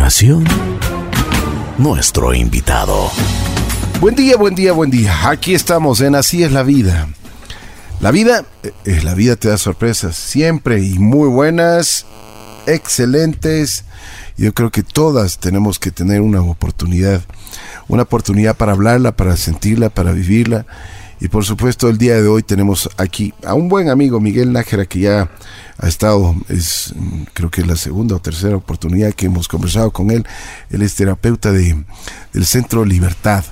continuación, nuestro invitado. Buen día, buen día, buen día. Aquí estamos en Así es la vida. La vida, eh, la vida te da sorpresas siempre y muy buenas, excelentes. Yo creo que todas tenemos que tener una oportunidad, una oportunidad para hablarla, para sentirla, para vivirla. Y por supuesto el día de hoy tenemos aquí a un buen amigo, Miguel Nájera, que ya ha estado, es creo que es la segunda o tercera oportunidad que hemos conversado con él. Él es terapeuta de, del Centro Libertad.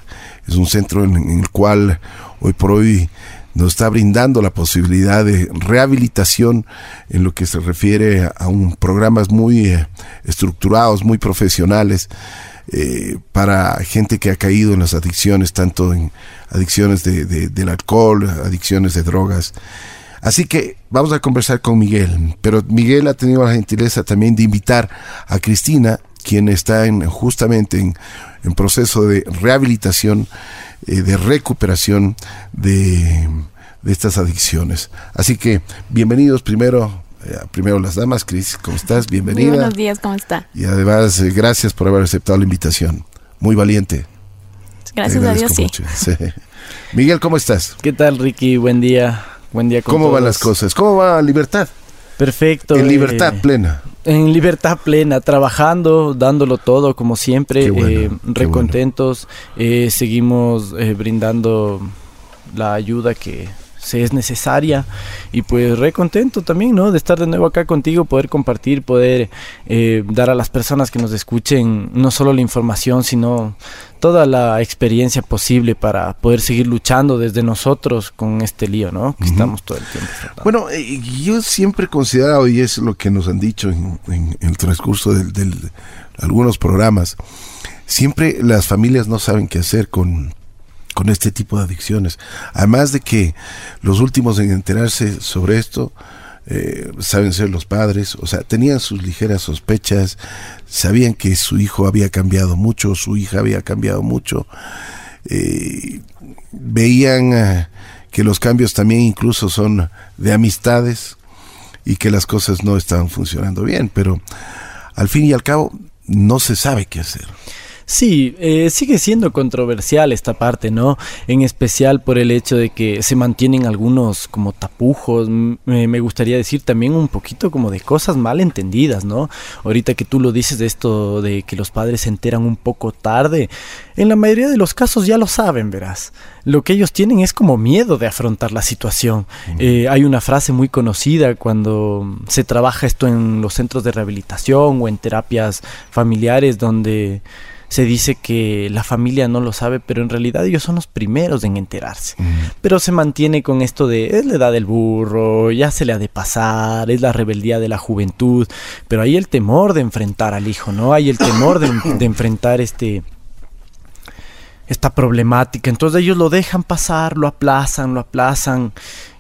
Es un centro en el cual hoy por hoy nos está brindando la posibilidad de rehabilitación en lo que se refiere a un programas muy eh, estructurados, muy profesionales eh, para gente que ha caído en las adicciones, tanto en adicciones de, del alcohol, adicciones de drogas. Así que vamos a conversar con Miguel, pero Miguel ha tenido la gentileza también de invitar a Cristina, quien está en, justamente en, proceso de rehabilitación eh, de recuperación de, estas adicciones. Así que bienvenidos primero primero las damas, Cris, ¿cómo estás? Bienvenida. buenos días, ¿cómo está? Y además, eh, gracias por haber aceptado la invitación. Muy valiente. Gracias a Dios, sí. Miguel, ¿cómo estás? ¿Qué tal, Ricky? Buen día. Buen día con ¿Cómo van las cosas? ¿Cómo va Libertad? Perfecto. En libertad plena en libertad plena, trabajando, dándolo todo como siempre, eh, recontentos, eh, seguimos eh, brindando la ayuda que se es necesaria y pues recontento también, ¿no? De estar de nuevo acá contigo, poder compartir, poder dar a las personas que nos escuchen no solo la información, sino toda la experiencia posible para poder seguir luchando desde nosotros con este lío, ¿no? Que estamos todo el tiempo Bueno, eh, yo siempre he considerado, y es lo que nos han dicho en, el transcurso de algunos programas, siempre las familias no saben qué hacer con, con este tipo de adicciones. Además de que los últimos en enterarse sobre esto eh, saben ser los padres, o sea, tenían sus ligeras sospechas, sabían que su hijo había cambiado mucho, su hija había cambiado mucho, eh, veían eh, que los cambios también incluso son de amistades y que las cosas no estaban funcionando bien, pero al fin y al cabo no se sabe qué hacer. Sí, eh, sigue siendo controversial esta parte, ¿no? En especial por el hecho de que se mantienen algunos como tapujos, me gustaría decir también un poquito como de cosas mal entendidas, ¿no? Ahorita que tú lo dices de esto de que los padres se enteran un poco tarde, en la mayoría de los casos ya lo saben, verás. Lo que ellos tienen es como miedo de afrontar la situación. Eh, hay una frase muy conocida cuando se trabaja esto en los centros de rehabilitación o en terapias familiares donde se dice que la familia no lo sabe, pero en realidad ellos son los primeros en enterarse. Pero se mantiene con esto de es la edad del burro, ya se le ha de pasar, es la rebeldía de la juventud, pero hay el temor de enfrentar al hijo, ¿no? Hay el temor de, de enfrentar este esta problemática. Entonces ellos lo dejan pasar, lo aplazan, lo aplazan.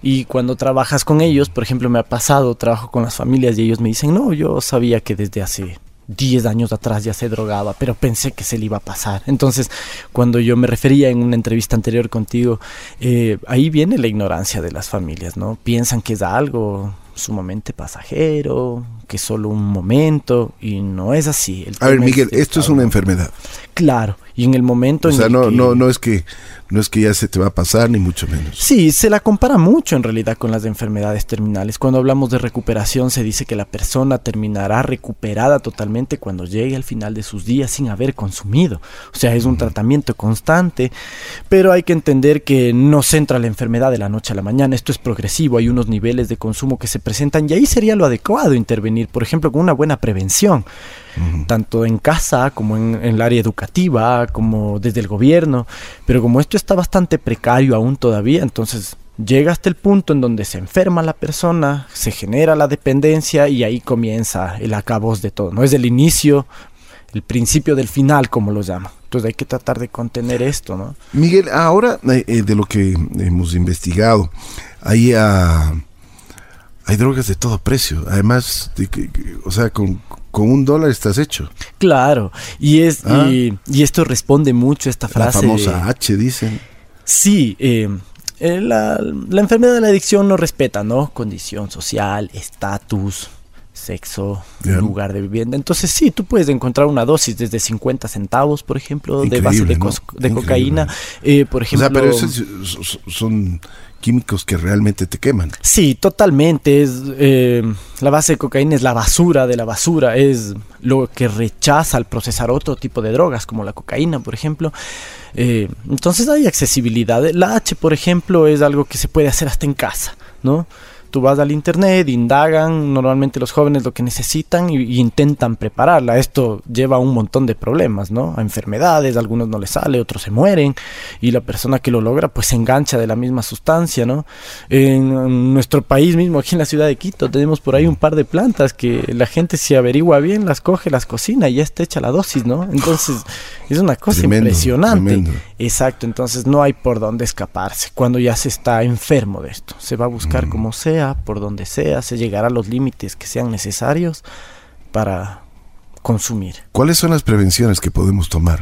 Y cuando trabajas con ellos, por ejemplo, me ha pasado, trabajo con las familias y ellos me dicen, no, yo sabía que desde hace 10 años atrás ya se drogaba, pero pensé que se le iba a pasar. Entonces, cuando yo me refería en una entrevista anterior contigo, eh, ahí viene la ignorancia de las familias, ¿no? Piensan que es algo sumamente pasajero, que es solo un momento, y no es así. a ver, Miguel, esto es una enfermedad. Claro, y en el momento o sea, no, no, no es que no es que ya se te va a pasar, ni mucho menos. Sí, se la compara mucho en realidad con las enfermedades terminales. Cuando hablamos de recuperación se dice que la persona terminará recuperada totalmente cuando llegue al final de sus días sin haber consumido. O sea, es un tratamiento constante, pero hay que entender que no centra la enfermedad de la noche a la mañana. Esto es progresivo, hay unos niveles de consumo que se presentan y ahí sería lo adecuado intervenir, por ejemplo, con una buena prevención tanto en casa como en, el área educativa, como desde el gobierno, pero como esto está bastante precario aún todavía, entonces llega hasta el punto en donde se enferma la persona, se genera la dependencia y ahí comienza el acabos de todo, no es el inicio, el principio del final, como lo llama. Entonces hay que tratar de contener esto, ¿no? Miguel, ahora eh, eh, de lo que hemos investigado, hay, ah, hay drogas de todo precio, además, o sea, con, con un dólar estás hecho. Claro, y, es, ah. y, esto responde mucho a esta frase. La famosa H, dicen. Sí, eh, eh, la, enfermedad de la adicción no respeta, ¿no? Condición social, estatus, sexo, lugar de vivienda. Entonces sí, tú puedes encontrar una dosis desde 50 centavos, por ejemplo, de base de, cocaína. Eh, por O ejemplo, sea, pero esos son químicos que realmente te queman. Sí, totalmente. Es, eh, la base de cocaína es la basura de la basura, es lo que rechaza al procesar otro tipo de drogas, como la cocaína, por ejemplo. Eh, entonces hay accesibilidad. La H, por ejemplo, es algo que se puede hacer hasta en casa, ¿no? Tú vas al internet, indagan normalmente los jóvenes lo que necesitan y, y intentan prepararla. Esto lleva a un montón de problemas, ¿no? A enfermedades, a algunos no les sale, otros se mueren y la persona que lo logra pues se engancha de la misma sustancia, ¿no? En nuestro país mismo, aquí en la ciudad de Quito, tenemos por ahí un par de plantas que la gente si averigua bien las coge, las cocina y ya está hecha la dosis, ¿no? Entonces es una cosa Tremendo, impresionante. tremendo. Exacto, entonces no hay por dónde escaparse cuando ya se está enfermo de esto. Se va a buscar Mm. como sea, por donde sea, se llegará a los límites que sean necesarios para consumir. ¿Cuáles son las prevenciones que podemos tomar?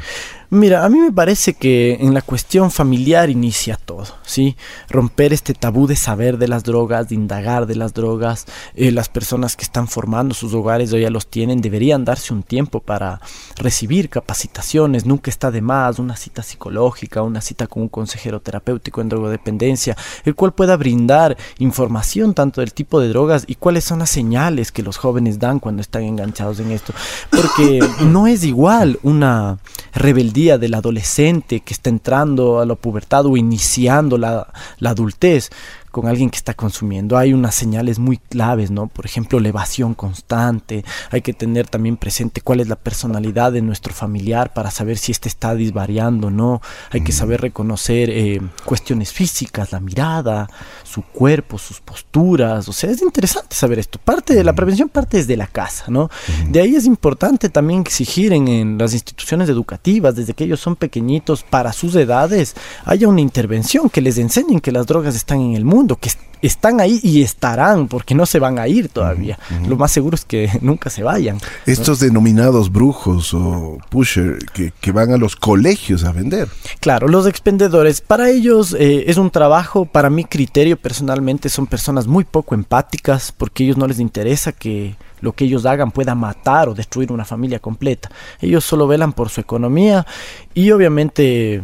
Mira, a mí me parece que en la cuestión familiar inicia todo, ¿sí? Romper este tabú de saber de las drogas, de indagar de las drogas. Eh, las personas que están formando sus hogares o ya los tienen deberían darse un tiempo para recibir capacitaciones. Nunca está de más una cita psicológica, una cita con un consejero terapéutico en drogodependencia, el cual pueda brindar información tanto del tipo de drogas y cuáles son las señales que los jóvenes dan cuando están enganchados en esto. Porque no es igual una rebeldía del adolescente que está entrando a la pubertad o iniciando la, la adultez con alguien que está consumiendo. Hay unas señales muy claves, ¿no? Por ejemplo, la evasión constante. Hay que tener también presente cuál es la personalidad de nuestro familiar para saber si éste está disvariando o no. Hay que saber reconocer eh, cuestiones físicas, la mirada, su cuerpo, sus posturas. O sea, es interesante saber esto. Parte de la prevención parte desde la casa, ¿no? De ahí es importante también exigir en, en las instituciones educativas, desde que ellos son pequeñitos, para sus edades, haya una intervención que les enseñen que las drogas están en el mundo, que est- están ahí y estarán, porque no se van a ir todavía. Lo más seguro es que nunca se vayan. Estos denominados brujos o pusher que, que van a los colegios a vender. Claro, los expendedores, para ellos eh, es un trabajo, para mi criterio personalmente son personas muy poco empáticas porque a ellos no les interesa que lo que ellos hagan pueda matar o destruir una familia completa. Ellos solo velan por su economía y obviamente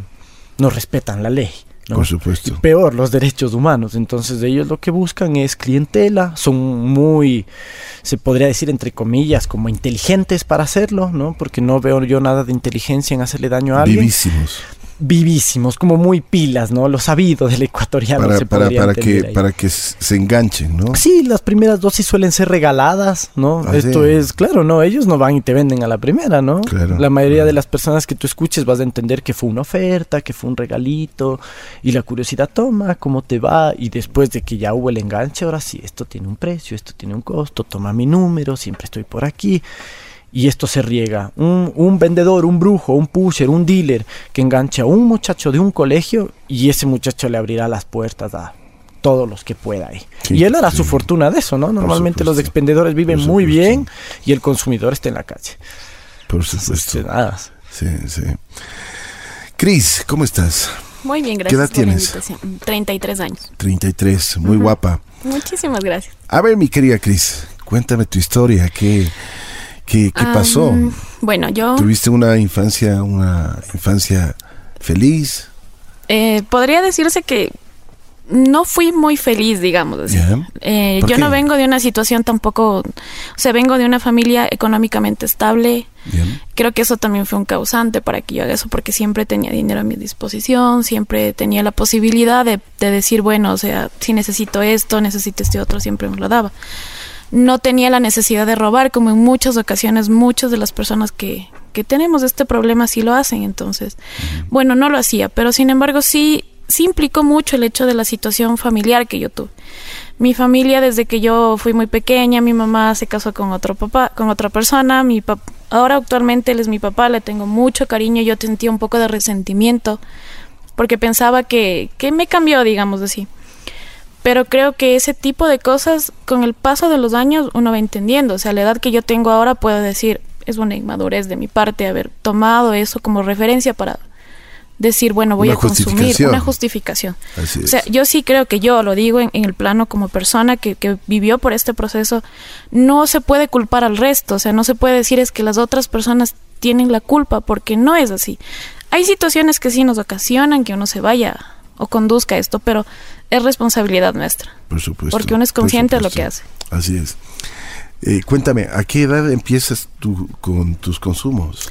no respetan la ley. ¿No? Por supuesto. Y peor, los derechos humanos. Entonces ellos lo que buscan es clientela, son muy, se podría decir entre comillas, como inteligentes para hacerlo, ¿no? Porque no veo yo nada de inteligencia en hacerle daño a alguien Vivísimos. Vivísimos, como muy pilas, ¿no? Lo sabido del ecuatoriano Para, se para, para, que, ahí. para que se enganchen, ¿no? Sí, las primeras dosis suelen ser regaladas, ¿no? Ah, Esto sí. es, claro, no, ellos no van y te venden a la primera, ¿no? Claro, la mayoría claro. de las personas que tú escuches vas a entender que fue una oferta, que fue un regalito, y la curiosidad toma, cómo te va, y después de que ya hubo el enganche, ahora sí, esto tiene un precio, esto tiene un costo, toma mi número, siempre estoy por aquí. Y esto se riega. Un, un vendedor, un brujo, un pusher, un dealer que engancha a un muchacho de un colegio y ese muchacho le abrirá las puertas a todos los que pueda ahí. Sí, y él hará su fortuna de eso, ¿no? Normalmente los expendedores viven muy bien y el consumidor está en la calle. Por supuesto. Nada. Sí, sí. Cris, ¿cómo estás? Muy bien, ¿Qué gracias. edad por la tienes? invitación. 33 años. 33, muy guapa. Muchísimas gracias. A ver, mi querida Cris, cuéntame tu historia. ¿Qué, pasó? Bueno, yo ¿Tuviste una infancia, una infancia feliz? eh, podría decirse que no fui muy feliz, digamos así. Eh, ¿Por yo qué? no vengo de una situación tampoco, o sea, vengo de una familia económicamente estable. Creo que eso también fue un causante para que yo haga eso, porque siempre tenía dinero a mi disposición, siempre tenía la posibilidad de, de decir, bueno, o sea, si necesito esto, necesito este otro, siempre me lo daba. No tenía la necesidad de robar, como en muchas ocasiones muchas de las personas que, que tenemos este problema sí lo hacen, entonces, bueno, no lo hacía, pero sin embargo sí, sí implicó mucho el hecho de la situación familiar que yo tuve. Mi familia desde que yo fui muy pequeña, mi mamá se casó con otro papá, con otra persona, mi pap- ahora actualmente él es mi papá, le tengo mucho cariño, yo sentía un poco de resentimiento porque pensaba que, que me cambió, digamos así. Pero creo que ese tipo de cosas, con el paso de los años, uno va entendiendo. O sea, a la edad que yo tengo ahora, puedo decir, es una inmadurez de mi parte haber tomado eso como referencia para decir, bueno, voy Una a consumir una justificación. Así O sea, es. yo sí creo que yo lo digo en, en el plano como persona que, que vivió por este proceso, no se puede culpar al resto, o sea, no se puede decir es que las otras personas tienen la culpa, porque no es así. Hay situaciones que sí nos ocasionan que uno se vaya o conduzca esto, pero es responsabilidad nuestra. Por supuesto. Porque uno es consciente de lo que Así es. Eh, cuéntame, ¿a qué edad empiezas tú con tus consumos?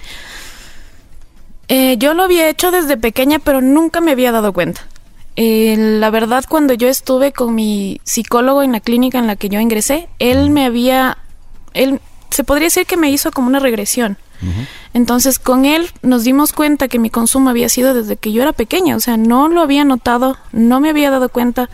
Eh, yo lo había hecho desde pequeña, pero nunca me había dado cuenta. Eh, la verdad, cuando yo estuve con mi psicólogo en la clínica en la que yo ingresé, él me había, él se podría decir que me hizo como una regresión. Entonces, con él nos dimos cuenta que mi consumo había sido desde que yo era pequeña, o sea, no lo había notado, no me había dado cuenta.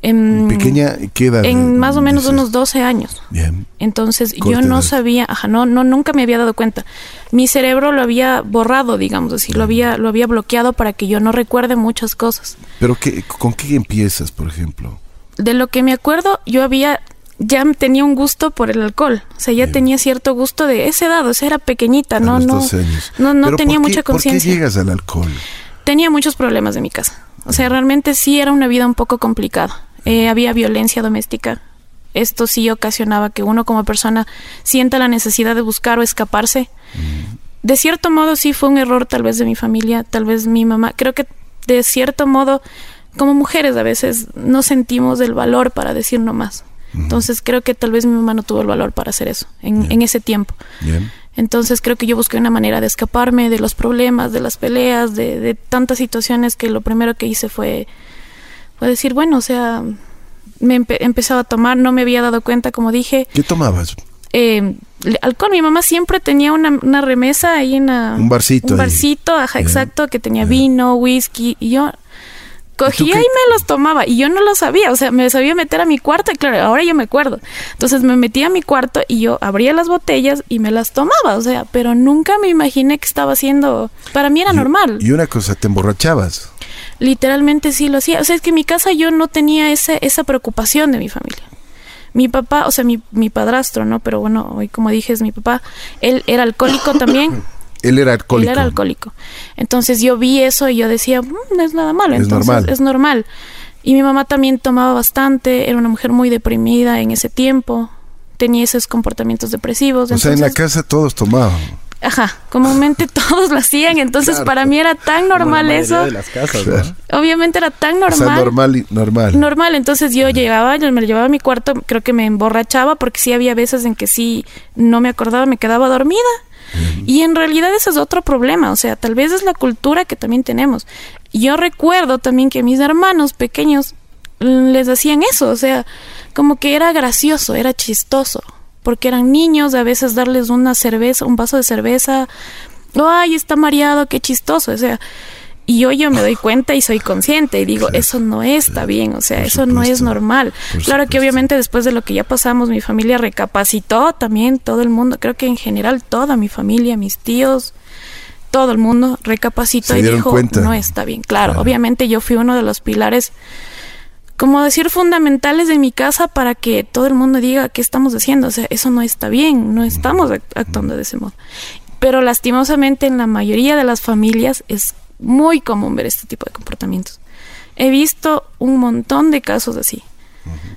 En, Pequeña, ¿qué edad? En más o menos dices? unos 12 años. Bien. Entonces yo no edad. sabía, ajá, no, no, nunca me había dado cuenta. Mi cerebro lo había borrado, digamos así, lo había, lo había bloqueado para que yo no recuerde muchas cosas. ¿Pero qué, con qué empiezas, por ejemplo? De lo que me acuerdo, yo había, ya tenía un gusto por el alcohol, o sea, ya Bien. tenía cierto gusto de esa edad, o sea, era pequeñita, no, no, 12 años. no, no ¿Pero tenía qué- mucha ¿Por qué conciencia. llegas al alcohol? Tenía muchos problemas de mi casa, o sea, realmente sí era una vida un poco complicada. Eh, había violencia doméstica. Esto sí ocasionaba que uno como persona sienta la necesidad de buscar o escaparse. De cierto modo sí fue un error tal vez de mi familia, tal vez mi mamá. Creo que de cierto modo como mujeres a veces no sentimos el valor para decir no más. Entonces creo que tal vez mi mamá no tuvo el valor para hacer eso en, en ese tiempo. Bien. Entonces creo que yo busqué una manera de escaparme de los problemas, de las peleas, de, de tantas situaciones que lo primero que hice fue, fue decir, bueno, o sea, me empe- empezaba a tomar, no me había dado cuenta, como dije, ¿Qué tomabas? eh, alcohol. Mi mamá siempre tenía una, una remesa ahí en la- Un barcito Un ahí. barcito, ajá, Bien. exacto, que tenía vino, whisky, y yo cogía y me los tomaba, y yo no lo sabía, o sea, me sabía meter a mi cuarto, y claro, ahora yo me acuerdo. Entonces me metía a mi cuarto y yo abría las botellas y me las tomaba, o sea, pero nunca me imaginé que estaba haciendo, para mí era normal. Y una cosa, ¿te emborrachabas? Literalmente sí lo hacía. O sea, es que en mi casa yo no tenía ese, esa preocupación de mi familia. Mi papá, o sea, mi, mi padrastro, ¿no? Pero bueno, hoy como dije es mi papá. Él era alcohólico también. Él era alcohólico. Él era alcohólico. Entonces yo vi eso y yo decía, "Mm, no es nada malo. Es Entonces normal. es normal. Y mi mamá también tomaba bastante. Era una mujer muy deprimida en ese tiempo. Tenía esos comportamientos depresivos. O sea, en la casa todos tomaban. Ajá, comúnmente todos lo hacían. Entonces Claro. para mí era tan Como la normal eso. de las casas. Obviamente era tan O sea, normal. normal y normal. Normal, entonces yo llegaba, yo me lo llevaba a mi cuarto, creo que me emborrachaba porque sí había veces en que sí no me acordaba, me quedaba dormida. Y en realidad ese es otro problema, o sea, tal vez es la cultura que también tenemos. Yo recuerdo también que mis hermanos pequeños les hacían eso, o sea, como que era gracioso, era chistoso, porque eran niños, a veces darles una cerveza, un vaso de cerveza, ay, está mareado, qué chistoso, o sea, y yo yo me doy cuenta y soy consciente y digo, Claro, eso no está bien, o sea, eso no es normal. Claro que obviamente después de lo que ya pasamos, mi familia recapacitó también, todo el mundo, creo que en general toda mi familia, mis tíos, todo el mundo recapacitó y dijo, cuenta. no está bien. Claro, Claro. obviamente yo fui uno de los pilares, como decir, fundamentales de mi casa para que todo el mundo diga qué estamos haciendo. O sea, eso no está bien, no estamos act- actuando de ese modo. Pero lastimosamente en la mayoría de las familias es muy común ver este tipo de comportamientos. He visto un montón de casos así.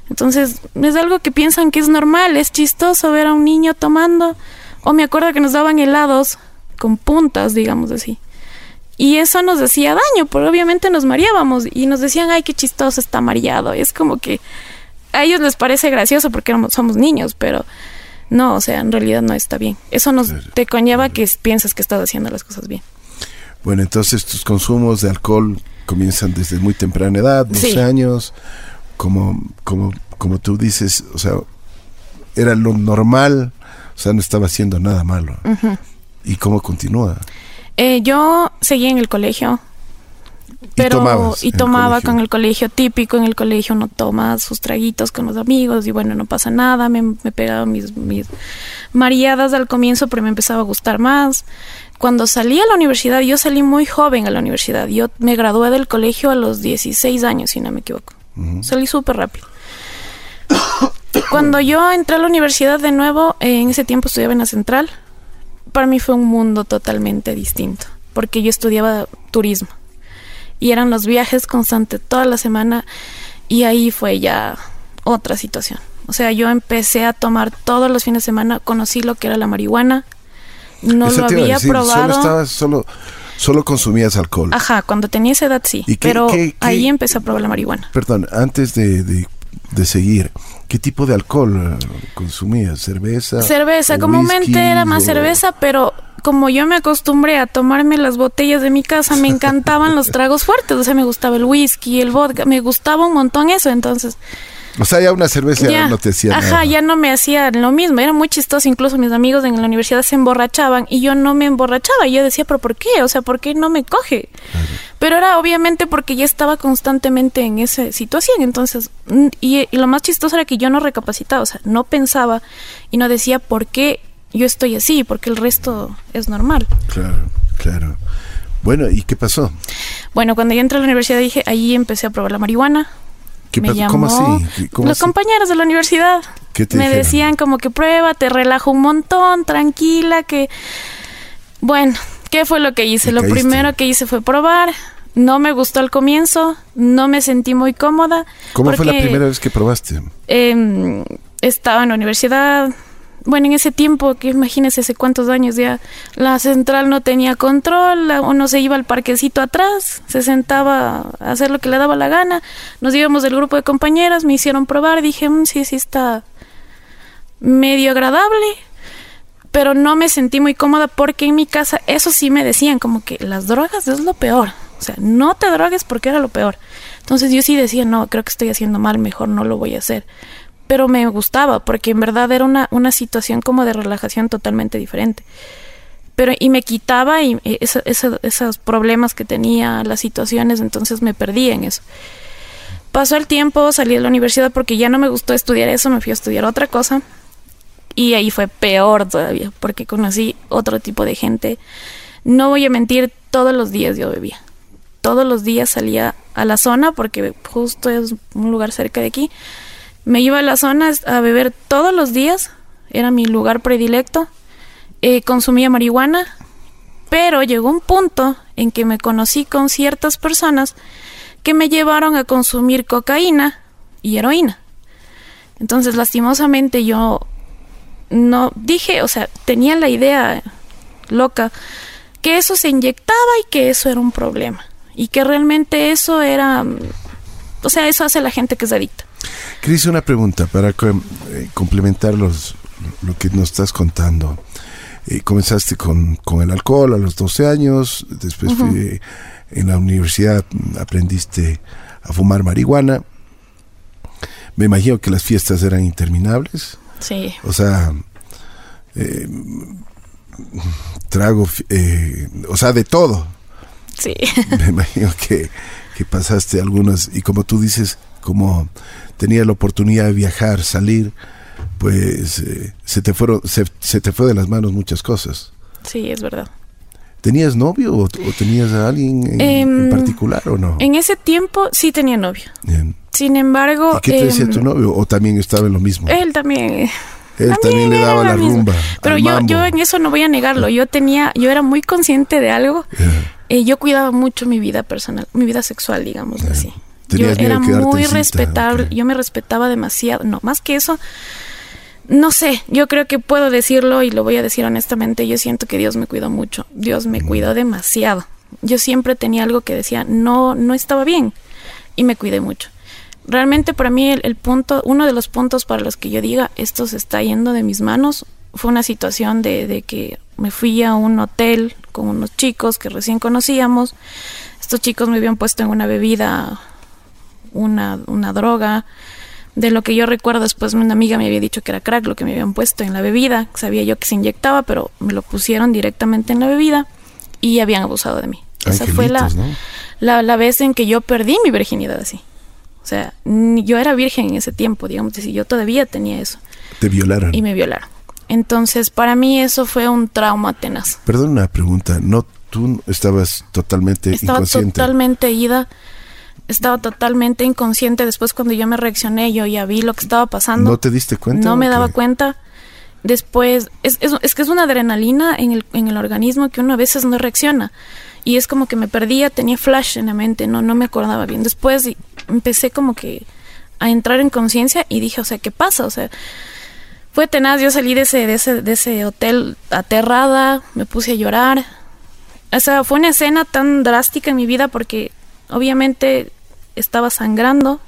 Entonces, es algo que piensan que es normal, es chistoso ver a un niño tomando. O me acuerdo que nos daban helados con puntas, digamos así. Y eso nos hacía daño, porque obviamente nos mareábamos y nos decían, ay, qué chistoso está mareado. Y es como que a ellos les parece gracioso porque somos niños, pero no, o sea, en realidad no está bien. Eso nos te conlleva que piensas que estás haciendo las cosas bien. Bueno, entonces tus consumos de alcohol comienzan desde muy temprana edad, 12 Sí. años, como, como, como tú dices, o sea, era lo normal, o sea, no estaba haciendo nada malo. ¿Y cómo continúa? Eh, yo seguí en el colegio. Pero, y el tomaba con el colegio típico, en el colegio uno toma sus traguitos con los amigos y bueno, no pasa nada, me, me pegaba mis, mis mareadas al comienzo, pero me empezaba a gustar más. Cuando salí a la universidad, yo salí muy joven a la universidad, yo me gradué del colegio a los 16 años, si no me equivoco. Salí súper rápido. Cuando yo entré a la universidad de nuevo, eh, en ese tiempo estudiaba en la central, para mí fue un mundo totalmente distinto. porque yo estudiaba turismo. Y eran los viajes constantes toda la semana y ahí fue ya otra situación. O sea, yo empecé a tomar todos los fines de semana, conocí lo que era la marihuana, no Eso lo había decir, probado. Solo, estabas, solo, solo consumías alcohol. Ajá, cuando tenía esa edad sí, ¿Y qué- pero qué- qué- ahí empecé a probar la marihuana. Perdón, antes de, de- de seguir, ¿qué tipo de alcohol eh, consumías? ¿Cerveza? Cerveza, comúnmente era más o- cerveza, pero como yo me acostumbré a tomarme las botellas de mi casa, me encantaban los tragos fuertes, o sea, me gustaba el whisky, el vodka, me gustaba un montón eso, entonces O sea, ya una cerveza ya, no te hacía ajá, nada. ya no me hacía lo mismo, era muy chistoso, incluso mis amigos en la universidad se emborrachaban y yo no me emborrachaba, y yo decía, pero ¿por qué? O sea, ¿por qué no me coge? Pero era obviamente porque ya estaba constantemente en esa situación, entonces, y, y lo más chistoso era que yo no recapacitaba, o sea, no pensaba y no decía por qué yo estoy así, porque el resto es normal. Claro, claro. Bueno, ¿y qué pasó? Bueno, cuando yo entré a la universidad dije, ahí empecé a probar la marihuana. ¿Qué me llamó ¿Cómo así? ¿Qué- cómo los así? compañeros de la universidad ¿Qué te me dijeron? decían como que prueba, te relajo un montón, tranquila, que bueno, ¿qué fue lo que hice? Lo primero que hice fue probar. No me gustó al comienzo, no me sentí muy cómoda. ¿Cómo fue la primera vez que probaste? em, estaba en la universidad. Bueno, en ese tiempo, que imagínese hace cuántos años ya, la central no tenía control, uno se iba al parquecito atrás, se sentaba a hacer lo que le daba la gana, nos íbamos del grupo de compañeras, me hicieron probar, dije, "Mm, sí, sí está medio agradable, pero no me sentí muy cómoda porque en mi casa eso sí me decían como que las drogas es lo peor, o sea, no te drogues porque era lo peor. Entonces yo sí decía, no, creo que estoy haciendo mal, mejor no lo voy a hacer. Pero me gustaba porque en verdad era una, una situación como de relajación totalmente diferente. Pero y me quitaba y, eh, eso- eso- esos problemas que tenía, las situaciones, entonces me perdí en eso. Pasó el tiempo, salí de la universidad porque ya no me gustó estudiar eso, me fui a estudiar otra cosa. Y ahí fue peor todavía, porque conocí otro tipo de gente. No voy a mentir, todos los días yo bebía. Todos los días salía a la zona, porque justo es un lugar cerca de aquí. Me iba a la zona a beber todos los días, era mi lugar predilecto. Eh, consumía marihuana, pero llegó un punto en que me conocí con ciertas personas que me llevaron a consumir cocaína y heroína. Entonces, lastimosamente, yo no dije, o sea, tenía la idea loca que eso se inyectaba y que eso era un problema. Y que realmente eso era. O sea, eso hace la gente que es adicta. Cris, una pregunta para eh, complementar los, lo que nos estás contando. Eh, comenzaste con, con el alcohol a los 12 años, después fui- en la universidad aprendiste a fumar marihuana. Me imagino que las fiestas eran interminables. Sí. O sea, eh, trago, eh, o sea, de todo. Sí. Me imagino que, que pasaste algunas, y como tú dices, como tenía la oportunidad de viajar, salir, pues eh, se, te fueron, se, se te fue de las manos muchas cosas. Sí, es verdad. ¿Tenías novio o, o tenías a alguien en, en Em, particular o no? En ese tiempo sí tenía novio. Bien. Sin embargo. ¿Y qué te decía em, tu novio? ¿O también estaba en lo mismo? Él también. Él también le daba la rumba. Pero yo, mambo. yo en eso no voy a negarlo. Yo tenía, yo era muy consciente de algo. Eh, yo cuidaba mucho mi vida personal, mi vida sexual, digamos así. Yo Tenías era muy respetable, yo me respetaba demasiado. No, más que eso, no sé, yo creo que puedo decirlo y lo voy a decir honestamente, yo siento que Dios me cuidó mucho, Dios me cuidó demasiado. Yo siempre tenía algo que decía, no, no estaba bien y me cuidé mucho. Realmente para mí el, el punto, uno de los puntos para los que yo diga, esto se está yendo de mis manos, fue una situación de, de que me fui a un hotel con unos chicos que recién conocíamos. Estos chicos me habían puesto en una bebida, una, una droga. De lo que yo recuerdo después una amiga me había dicho que era crack lo que me habían puesto en la bebida. Sabía yo que se inyectaba, pero me lo pusieron directamente en la bebida y habían abusado de mí. Esa fue la, la, la vez en que yo perdí mi virginidad así. O sea, yo era virgen en ese tiempo, digamos, decir, yo todavía tenía eso Te violaron. y me violaron. Entonces, para mí eso fue un trauma tenaz. Perdón una pregunta. ¿No tú estabas totalmente Estaba inconsciente? totalmente ida, estaba totalmente inconsciente. Después, cuando yo me reaccioné, yo ya vi lo que estaba pasando. ¿No te diste cuenta? No me daba qué? cuenta. después, es, es, es, que es una adrenalina en el, en el organismo que uno a veces no reacciona. Y es como que me perdía, tenía flash en la mente, no, no me acordaba bien. Después empecé como que a entrar en conciencia y dije, o sea, ¿qué pasa? O sea, fue tenaz, yo salí de ese, de ese, de ese hotel aterrada, me puse a llorar. O sea, fue una escena tan drástica en mi vida porque obviamente estaba sangrando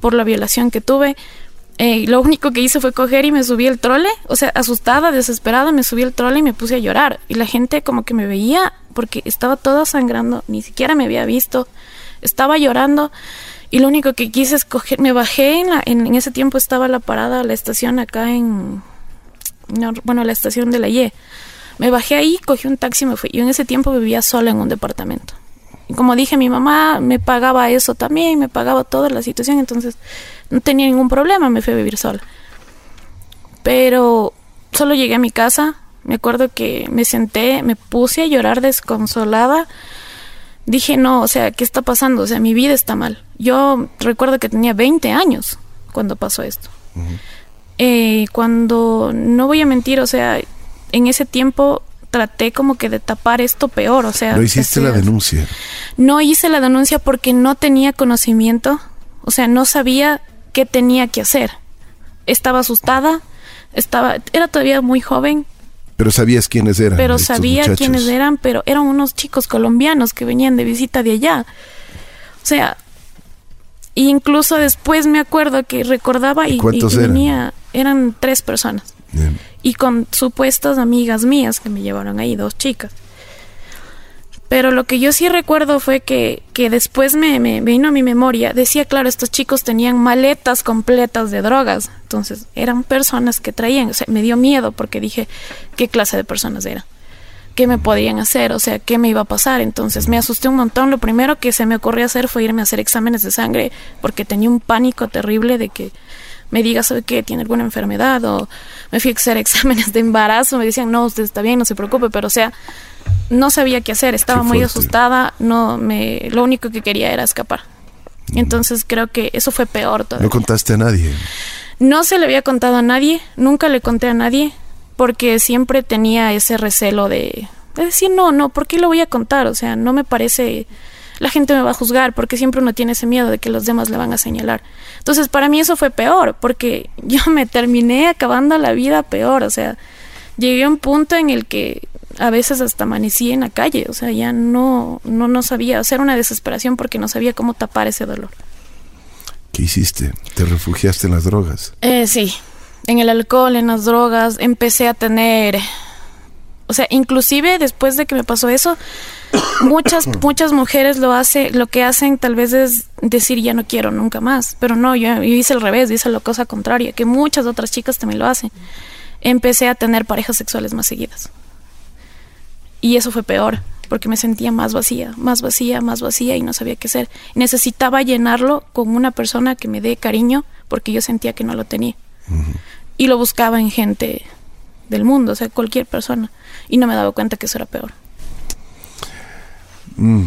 por la violación que tuve eh, lo único que hice fue coger y me subí el trole, o sea, asustada, desesperada, me subí el trole y me puse a llorar. Y la gente como que me veía porque estaba toda sangrando, ni siquiera me había visto, estaba llorando. Y lo único que quise es coger, me bajé, en, la, en, ese tiempo estaba la parada, la estación acá en, bueno, la estación de la Y. Me bajé ahí, cogí un taxi y me fui. Yo en ese tiempo vivía sola en un departamento. Y como dije, mi mamá me pagaba eso también, me pagaba toda la situación, entonces no tenía ningún problema, me fui a vivir sola. Pero solo llegué a mi casa, me acuerdo que me senté, me puse a llorar desconsolada. Dije, no, o sea, ¿qué está pasando? O sea, mi vida está mal. Yo recuerdo que tenía 20 años cuando pasó esto. eh, cuando, no voy a mentir, o sea, en ese tiempo traté como que de tapar esto peor, o sea... ¿No hiciste la denuncia? No hice la denuncia porque no tenía conocimiento, o sea, no sabía qué tenía que hacer. Estaba asustada, estaba, era todavía muy joven. Pero sabías quiénes eran. Pero sabía quiénes eran, pero eran unos chicos colombianos que venían de visita de allá. O sea, incluso después me acuerdo que recordaba y, y venía, eran tres personas. Y con supuestas amigas mías que me llevaron ahí, dos chicas. Pero lo que yo sí recuerdo fue que, que después me, me, vino a mi memoria, decía, claro, estos chicos tenían maletas completas de drogas, entonces eran personas que traían, o sea, me dio miedo porque dije, ¿qué clase de personas eran? ¿Qué me podían hacer? O sea, ¿qué me iba a pasar? Entonces me asusté un montón. Lo primero que se me ocurrió hacer fue irme a hacer exámenes de sangre porque tenía un pánico terrible de que me diga, ¿sabe qué? ¿Tiene alguna enfermedad? O me fui a hacer exámenes de embarazo, me decían, no, usted está bien, no se preocupe, pero o sea, no sabía qué hacer, estaba muy asustada, no me, lo único que quería era escapar. Mm. Entonces creo que eso fue peor todavía. ¿No contaste a nadie? No se le había contado a nadie, nunca le conté a nadie, porque siempre tenía ese recelo de, de decir, no, no, ¿por qué lo voy a contar? O sea, no me parece la gente me va a juzgar porque siempre uno tiene ese miedo de que los demás le van a señalar. Entonces, para mí eso fue peor porque yo me terminé acabando la vida peor, o sea, llegué a un punto en el que a veces hasta amanecí en la calle, o sea, ya no no no sabía, hacer una desesperación porque no sabía cómo tapar ese dolor. ¿Qué hiciste? ¿Te refugiaste en las drogas? Eh, sí, en el alcohol, en las drogas, empecé a tener o sea, inclusive después de que me pasó eso, muchas muchas mujeres lo hace, lo que hacen tal vez es decir ya no quiero nunca más, pero no, yo, hice al revés, hice la cosa contraria, que muchas otras chicas también lo hacen. Empecé a tener parejas sexuales más seguidas. Y eso fue peor, porque me sentía más vacía, más vacía, más vacía y no sabía qué hacer. Necesitaba llenarlo con una persona que me dé cariño, porque yo sentía que no lo tenía. Y lo buscaba en gente del mundo, o sea, cualquier persona. Y no me daba cuenta que eso era peor. Mm.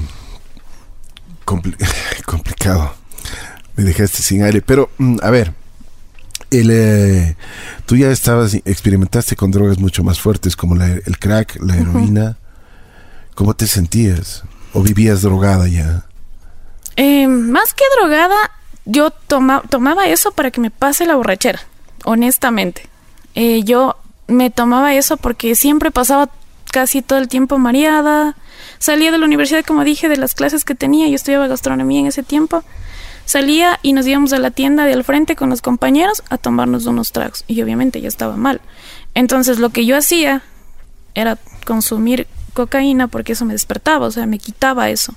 complicado. Me dejaste sin aire. Pero, mm, a ver, el, eh, tú ya estabas, experimentaste con drogas mucho más fuertes como el crack, la heroína. ¿Cómo te sentías? ¿O vivías drogada ya? Eh, más que drogada, yo toma, tomaba eso para que me pase la borrachera, honestamente. Eh, yo me tomaba eso porque siempre pasaba casi todo el tiempo mareada. Salía de la universidad, como dije, de las clases que tenía. Yo estudiaba gastronomía en ese tiempo. Salía y nos íbamos a la tienda de al frente con los compañeros a tomarnos unos tragos. Y obviamente ya estaba mal. Entonces lo que yo hacía era consumir cocaína porque eso me despertaba, o sea, me quitaba eso.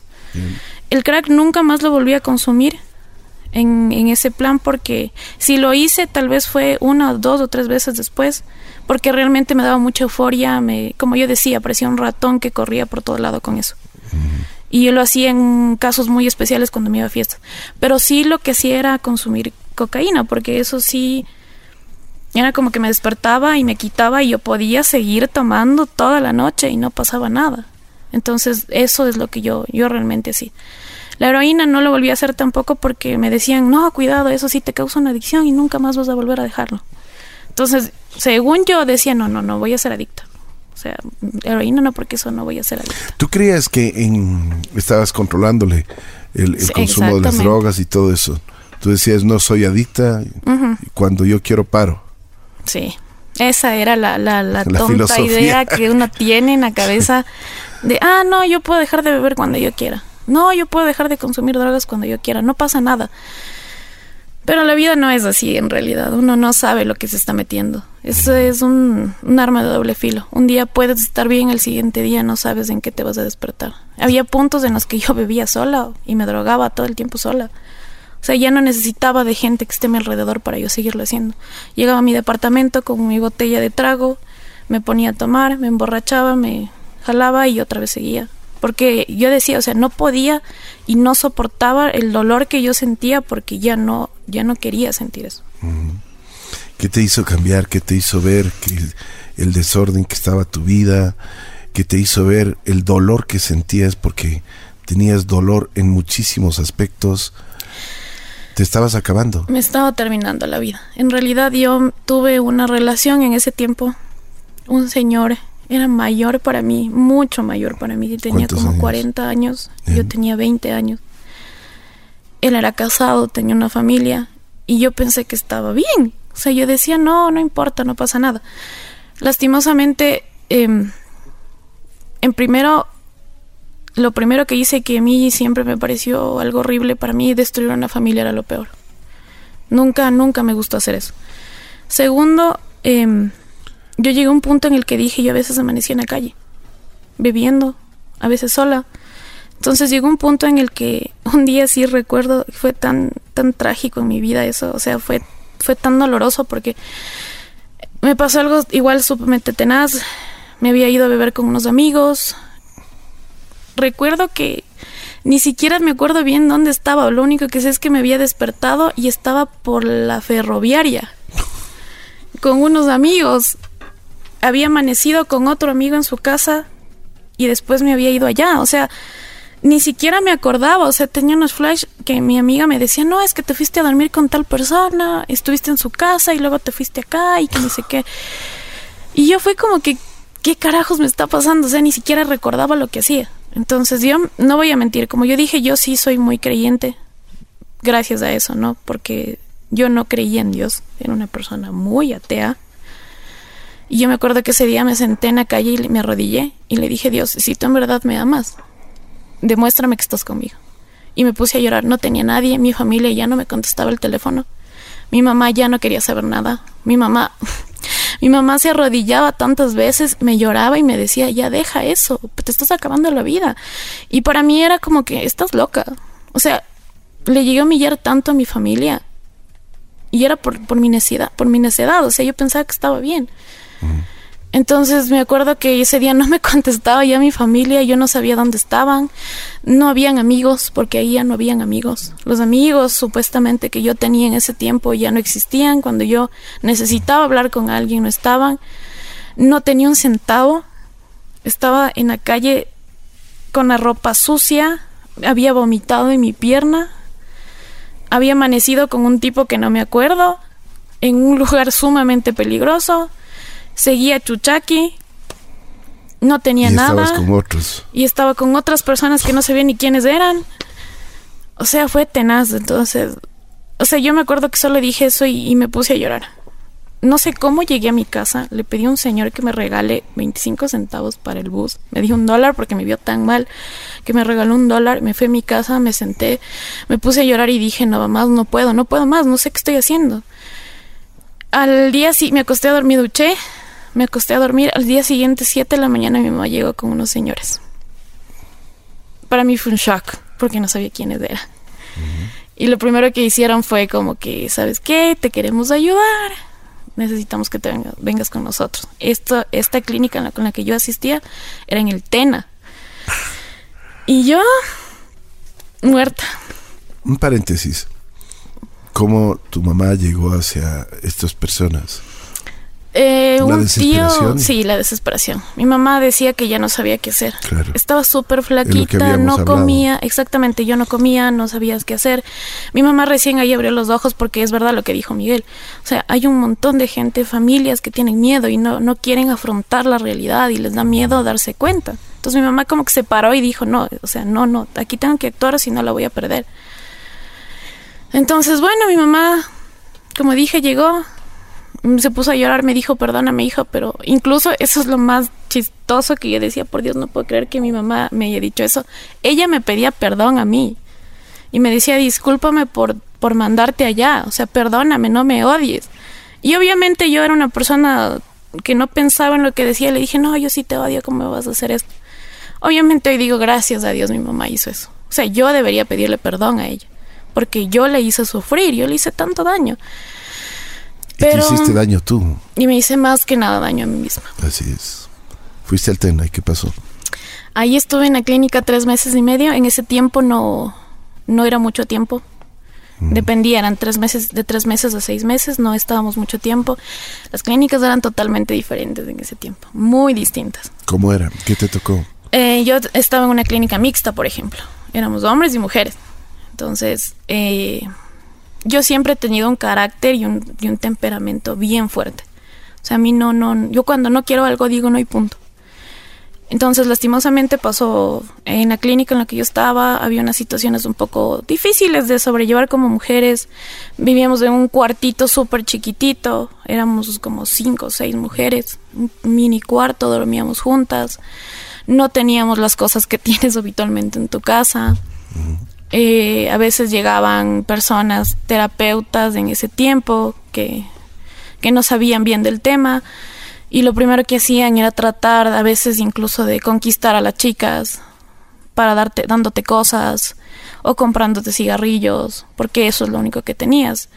El crack nunca más lo volví a consumir en, en, ese plan porque si lo hice tal vez fue una, dos o tres veces después porque realmente me daba mucha euforia, me, como yo decía, parecía un ratón que corría por todo lado con eso. Y yo lo hacía en casos muy especiales cuando me iba a fiestas. Pero sí lo que hacía era consumir cocaína, porque eso sí era como que me despertaba y me quitaba y yo podía seguir tomando toda la noche y no pasaba nada. Entonces eso es lo que yo, yo realmente sí. La heroína no lo volví a hacer tampoco porque me decían, no, cuidado, eso sí te causa una adicción y nunca más vas a volver a dejarlo. Entonces, según yo decía, no, no, no voy a ser adicta. O sea, heroína no, porque eso no voy a ser adicta. ¿Tú creías que en, estabas controlándole el, el Sí, consumo de las drogas y todo eso? Tú decías, no soy adicta, cuando yo quiero paro. Sí, esa era la, la, la, La tonta filosofía. idea que uno tiene en la cabeza de, ah, no, yo puedo dejar de beber cuando yo quiera. No, yo puedo dejar de consumir drogas cuando yo quiera, no pasa nada. Pero la vida no es así en realidad, uno no sabe lo que se está metiendo. Eso es un, un arma de doble filo. Un día puedes estar bien, el siguiente día no sabes en qué te vas a despertar. Había puntos en los que yo bebía sola y me drogaba todo el tiempo sola. O sea, ya no necesitaba de gente que esté a mi alrededor para yo seguirlo haciendo. Llegaba a mi departamento con mi botella de trago, me ponía a tomar, me emborrachaba, me jalaba y otra vez seguía. Porque yo decía, o sea, no podía y no soportaba el dolor que yo sentía porque ya no, ya no quería sentir eso. ¿Qué te hizo cambiar? ¿Qué te hizo ver que el desorden que estaba tu vida? ¿Qué te hizo ver el dolor que sentías? Porque tenías dolor en muchísimos aspectos. Te estabas acabando. Me estaba terminando la vida. En realidad yo tuve una relación en ese tiempo. Un señor era mayor para mí, mucho mayor para mí. Tenía ¿Cuántos como años? 40 años, yo tenía 20 años. Él era casado, tenía una familia y yo pensé que estaba bien. O sea, yo decía, no, no importa, no pasa nada. Lastimosamente, em, en primero, lo primero que hice que a mí siempre me pareció algo horrible para mí, destruir una familia era lo peor. Nunca, nunca me gustó hacer eso. Segundo, em, yo llegué a un punto en el que dije, yo a veces amanecía en la calle, bebiendo, a veces sola. Entonces llegó un punto en el que un día sí recuerdo, fue tan, tan trágico en mi vida eso, o sea, fue, fue tan doloroso porque me pasó algo igual sumamente tenaz. Me había ido a beber con unos amigos. Recuerdo que ni siquiera me acuerdo bien dónde estaba. Lo único que sé es que me había despertado y estaba por la ferroviaria con unos amigos. Había amanecido con otro amigo en su casa y después me había ido allá. O sea, ni siquiera me acordaba. O sea, tenía unos flash que mi amiga me decía, no, es que te fuiste a dormir con tal persona, estuviste en su casa y luego te fuiste acá y que no sé qué. Y yo fue como que, ¿qué carajos me está pasando? O sea, ni siquiera recordaba lo que hacía. Entonces yo no voy a mentir, como yo dije, yo sí soy muy creyente, gracias a eso, ¿no? Porque yo no creía en Dios, era una persona muy atea. Y yo me acuerdo que ese día me senté en la calle y me arrodillé y le dije, Dios, si tú en verdad me amas, demuéstrame que estás conmigo. Y me puse a llorar, no tenía nadie, mi familia ya no me contestaba el teléfono, mi mamá ya no quería saber nada, mi mamá, mi mamá se arrodillaba tantas veces, me lloraba y me decía, ya deja eso, te estás acabando la vida. Y para mí era como que, estás loca. O sea, le llegué a humillar tanto a mi familia y era por, por mi necedad, por mi necedad, o sea, yo pensaba que estaba bien. Entonces me acuerdo que ese día no me contestaba ya mi familia, yo no sabía dónde estaban, no habían amigos, porque ahí ya no habían amigos. Los amigos supuestamente que yo tenía en ese tiempo ya no existían, cuando yo necesitaba hablar con alguien no estaban, no tenía un centavo, estaba en la calle con la ropa sucia, había vomitado en mi pierna, había amanecido con un tipo que no me acuerdo, en un lugar sumamente peligroso, seguía Chuchaki, no tenía y nada estabas con otros. y estaba con otras personas que no sabía ni quiénes eran. O sea, fue tenaz, entonces, o sea, yo me acuerdo que solo dije eso y, y me puse a llorar. No sé cómo llegué a mi casa, le pedí a un señor que me regale 25 centavos para el bus. Me dio un dólar porque me vio tan mal que me regaló un dólar. Me fui a mi casa, me senté, me puse a llorar y dije, no más, no puedo, no puedo más, no sé qué estoy haciendo. Al día sí, me acosté a dormir, duché, me acosté a dormir. Al día siguiente, 7 de la mañana, mi mamá llegó con unos señores. Para mí fue un shock, porque no sabía quiénes eran. Y lo primero que hicieron fue como que, ¿sabes qué? Te queremos ayudar. Necesitamos que te venga- vengas con nosotros. Esto, esta clínica en la, con la que yo asistía era en el Tena. Y yo, muerta. Un paréntesis. ¿Cómo tu mamá llegó hacia estas personas? Eh, La un tío, sí, la desesperación. Mi mamá decía que ya no sabía qué hacer. Claro. Estaba súper flaquita, no hablado. comía, exactamente, yo no comía, no sabías qué hacer. Mi mamá recién ahí abrió los ojos porque es verdad lo que dijo Miguel. O sea, hay un montón de gente, familias que tienen miedo y no, no quieren afrontar la realidad y les da miedo darse cuenta. Entonces mi mamá como que se paró y dijo, no, o sea, no, no, aquí tengo que actuar si no la voy a perder. Entonces, bueno, mi mamá, como dije, llegó, se puso a llorar, me dijo, perdóname, hija, pero incluso eso es lo más chistoso que yo decía, por Dios, no puedo creer que mi mamá me haya dicho eso. Ella me pedía perdón a mí y me decía, discúlpame por, por mandarte allá, o sea, perdóname, no me odies. Y obviamente yo era una persona que no pensaba en lo que decía, le dije, no, yo sí te odio, ¿cómo me vas a hacer esto? Obviamente hoy digo, gracias a Dios mi mamá hizo eso. O sea, yo debería pedirle perdón a ella, porque yo le hice sufrir, yo le hice tanto daño. Y te hiciste daño tú. Y me hice más que nada daño a mí misma. Así es. Fuiste al Tena y qué pasó. Ahí estuve en la clínica tres meses y medio. En ese tiempo no, no era mucho tiempo. Dependía, eran tres meses, de tres meses a seis meses, no estábamos mucho tiempo. Las clínicas eran totalmente diferentes en ese tiempo, muy distintas. ¿Cómo era? ¿Qué te tocó? Eh, yo estaba en una clínica mixta, por ejemplo. Éramos hombres y mujeres. Entonces, eh, yo siempre he tenido un carácter y un, y un temperamento bien fuerte. O sea, a mí no, no, yo cuando no quiero algo digo no y punto. Entonces, lastimosamente pasó en la clínica en la que yo estaba, había unas situaciones un poco difíciles de sobrellevar como mujeres. Vivíamos en un cuartito súper chiquitito, éramos como cinco o seis mujeres, un mini cuarto, dormíamos juntas, no teníamos las cosas que tienes habitualmente en tu casa. Eh, a veces llegaban personas, terapeutas en ese tiempo, que, que no sabían bien del tema y lo primero que hacían era tratar a veces incluso de conquistar a las chicas para darte dándote cosas o comprándote cigarrillos porque eso es lo único que tenías.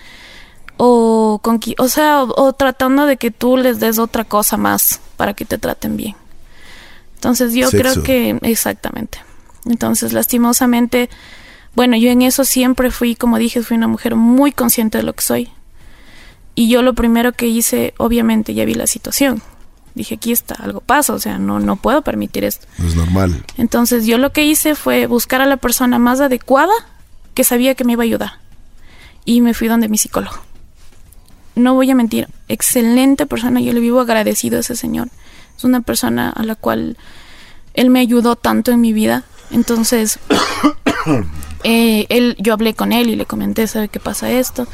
O conqui- o sea o, o tratando de que tú les des otra cosa más para que te traten bien. Entonces yo Sexo. creo que exactamente. Entonces lastimosamente bueno yo en eso siempre fui como dije fui una mujer muy consciente de lo que soy y yo lo primero que hice, obviamente ya vi la situación. Dije, aquí está, algo pasa, o sea, no, no puedo permitir esto. No es normal. Entonces yo lo que hice fue buscar a la persona más adecuada que sabía que me iba a ayudar. Y me fui donde mi psicólogo. No voy a mentir, excelente persona, yo le vivo agradecido a ese señor. Es una persona a la cual él me ayudó tanto en mi vida. Entonces, eh, él, yo hablé con él y le comenté, ¿sabe qué pasa esto?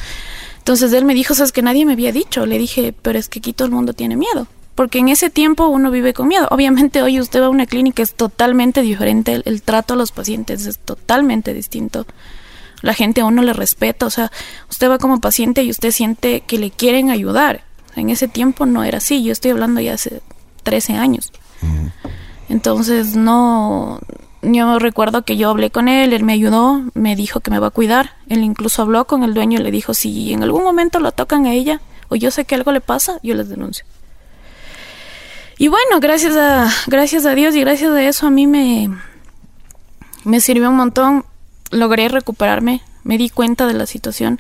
Entonces él me dijo, sabes que nadie me había dicho. Le dije, pero es que aquí todo el mundo tiene miedo. Porque en ese tiempo uno vive con miedo. Obviamente hoy usted va a una clínica, es totalmente diferente. El, el trato a los pacientes es totalmente distinto. La gente a uno le respeta. O sea, usted va como paciente y usted siente que le quieren ayudar. En ese tiempo no era así. Yo estoy hablando ya hace 13 años. Entonces no, yo recuerdo que yo hablé con él, él me ayudó, me dijo que me va a cuidar. Él incluso habló con el dueño y le dijo, si en algún momento lo tocan a ella o yo sé que algo le pasa, yo les denuncio. Y bueno, gracias a, gracias a Dios y gracias a eso a mí me, me sirvió un montón. Logré recuperarme, me di cuenta de la situación.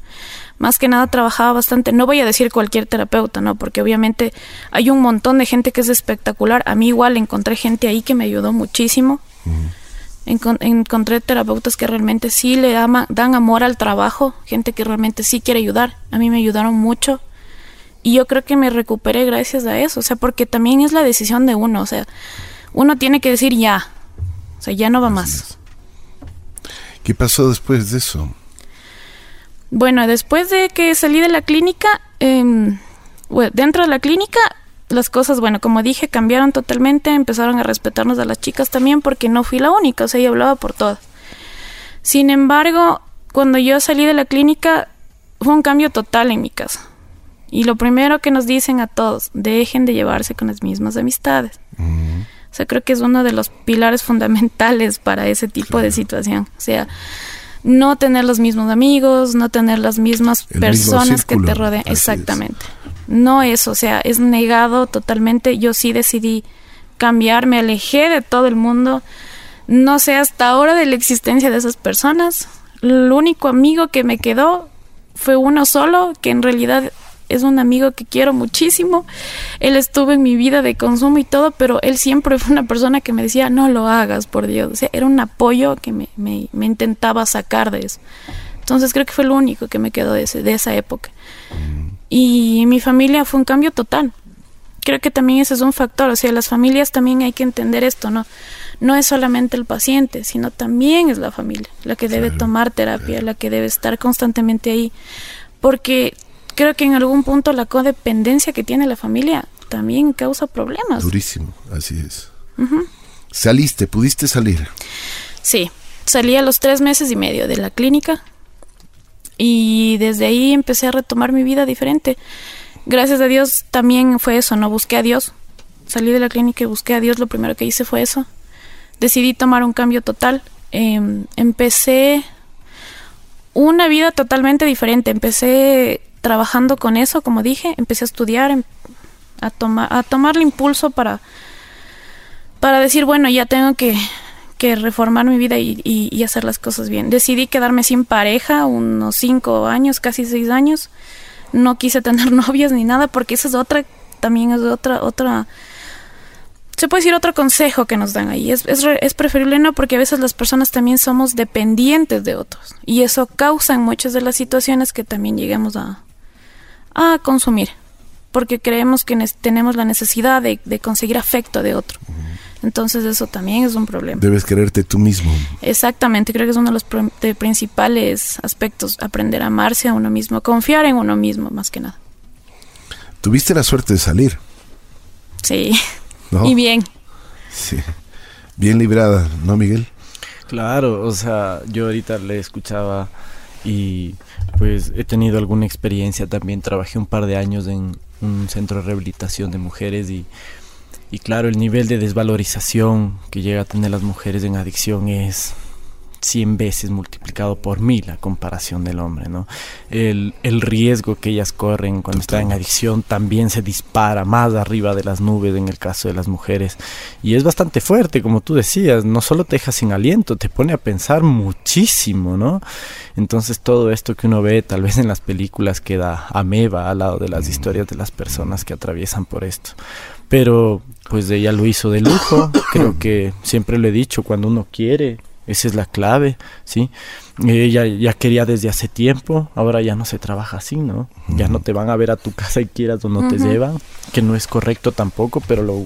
Más que nada trabajaba bastante. No voy a decir cualquier terapeuta, ¿no? Porque obviamente hay un montón de gente que es espectacular. A mí igual encontré gente ahí que me ayudó muchísimo. Encontré terapeutas que realmente sí le ama- dan amor al trabajo, gente que realmente sí quiere ayudar. A mí me ayudaron mucho. Y yo creo que me recuperé gracias a eso. O sea, porque también es la decisión de uno. O sea, uno tiene que decir ya. O sea, ya no va más. ¿Qué pasó después de eso? Bueno, después de que salí de la clínica, bueno, dentro de la clínica, las cosas, bueno, como dije, cambiaron totalmente, empezaron a respetarnos a las chicas también porque no fui la única, o sea, yo hablaba por todas. Sin embargo, cuando yo salí de la clínica, fue un cambio total en mi casa. Y lo primero que nos dicen a todos, dejen de llevarse con las mismas amistades. O sea, creo que es uno de los pilares fundamentales para ese tipo de situación. O sea, no tener los mismos amigos, no tener las mismas El personas que te rodean. así es. No es, o sea, es negado totalmente. Yo sí decidí cambiar, me alejé de todo el mundo. No sé hasta ahora de la existencia de esas personas. El único amigo que me quedó fue uno solo, que en realidad es un amigo que quiero muchísimo. Él estuvo en mi vida de consumo y todo, pero él siempre fue una persona que me decía, no lo hagas, por Dios. O sea, era un apoyo que me, me, me intentaba sacar de eso. Entonces creo que fue lo único que me quedó de, ese, de esa época. Y mi familia fue un cambio total. Creo que también ese es un factor. O sea, las familias también hay que entender esto, ¿no? No es solamente el paciente, sino también es la familia la que debe tomar terapia, la que debe estar constantemente ahí. Porque creo que en algún punto la codependencia que tiene la familia también causa problemas. Durísimo, así es. ¿Saliste? ¿Pudiste salir? Sí, salí a los tres meses y medio de la clínica y desde ahí empecé a retomar mi vida diferente. Gracias a Dios también fue eso, ¿no? Busqué a Dios. Salí de la clínica y busqué a Dios, lo primero que hice fue eso. Decidí tomar un cambio total. Eh, empecé una vida totalmente diferente. Empecé trabajando con eso, como dije, empecé a estudiar, em, a, tomar a tomar el impulso para, para decir, bueno, ya tengo que, que reformar mi vida y, hacer las cosas bien. Decidí quedarme sin pareja unos cinco años, casi seis años. No quise tener novias ni nada porque esa es otra, también es otra, otra, se puede decir otro consejo que nos dan ahí. Es, es, preferible no porque a veces las personas también somos dependientes de otros y eso causa en muchas de las situaciones que también lleguemos a, a consumir porque creemos que tenemos la necesidad de, conseguir afecto de otro. Entonces eso también es un problema. Debes quererte tú mismo. Exactamente, creo que es uno de los de principales aspectos, aprender a amarse a uno mismo, confiar en uno mismo más que nada. Tuviste la suerte de salir. Sí, ¿No? y bien. Sí, bien librada, ¿no, Miguel? Claro, o sea, yo ahorita le escuchaba y pues he tenido alguna experiencia también, trabajé un par de años en un centro de rehabilitación de mujeres y y claro, el nivel de desvalorización que llega a tener las mujeres en adicción es 100 veces multiplicado por mil la comparación del hombre, ¿no? El, el riesgo que ellas corren cuando están en adicción también se dispara más arriba de las nubes en el caso de las mujeres. Y es bastante fuerte, como tú decías, no solo te deja sin aliento, te pone a pensar muchísimo, ¿no? Entonces todo esto que uno ve tal vez en las películas queda ameba al lado de las historias de las personas que atraviesan por esto pero pues ella lo hizo de lujo, creo que siempre lo he dicho, cuando uno quiere, esa es la clave, ¿sí? Ella ya quería desde hace tiempo, ahora ya no se trabaja así, ¿no? Uh -huh. Ya no te van a ver a tu casa y quieras o no uh -huh. te llevan, que no es correcto tampoco, pero lo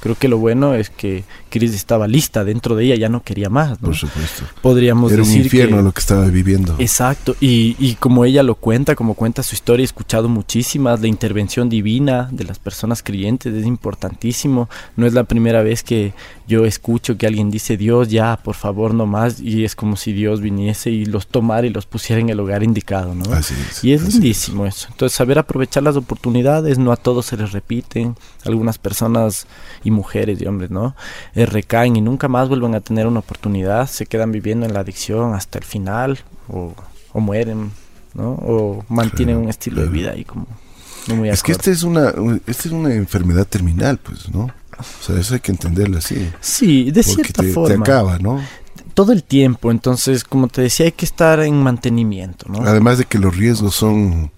creo que lo bueno es que Chris estaba lista dentro de ella, ya no quería más. ¿no? Por supuesto. Podríamos Era decir un infierno que, lo que estaba viviendo. Exacto, y, y, como ella lo cuenta, como cuenta su historia, he escuchado muchísimas, la intervención divina de las personas creyentes es importantísimo. No es la primera vez que yo escucho que alguien dice, Dios, ya, por favor, no más, y es como si Dios viniese y los tomara y los pusiera en el lugar indicado, ¿no? Así es, y es lindísimo es. eso. Entonces, saber aprovechar las oportunidades, no a todos se les repiten, algunas personas y mujeres y hombres, ¿no? Eh, recaen y nunca más vuelven a tener una oportunidad, se quedan viviendo en la adicción hasta el final o, o mueren, ¿no? O mantienen Claro, un estilo claro. de vida ahí como no muy Es que esta es una, esta es una enfermedad terminal, pues, ¿no? O sea, eso hay que entenderlo así. Sí, de cierta te, te forma. acaba, ¿no? Todo el tiempo, entonces, como te decía, hay que estar en mantenimiento, ¿no? Además de que los riesgos son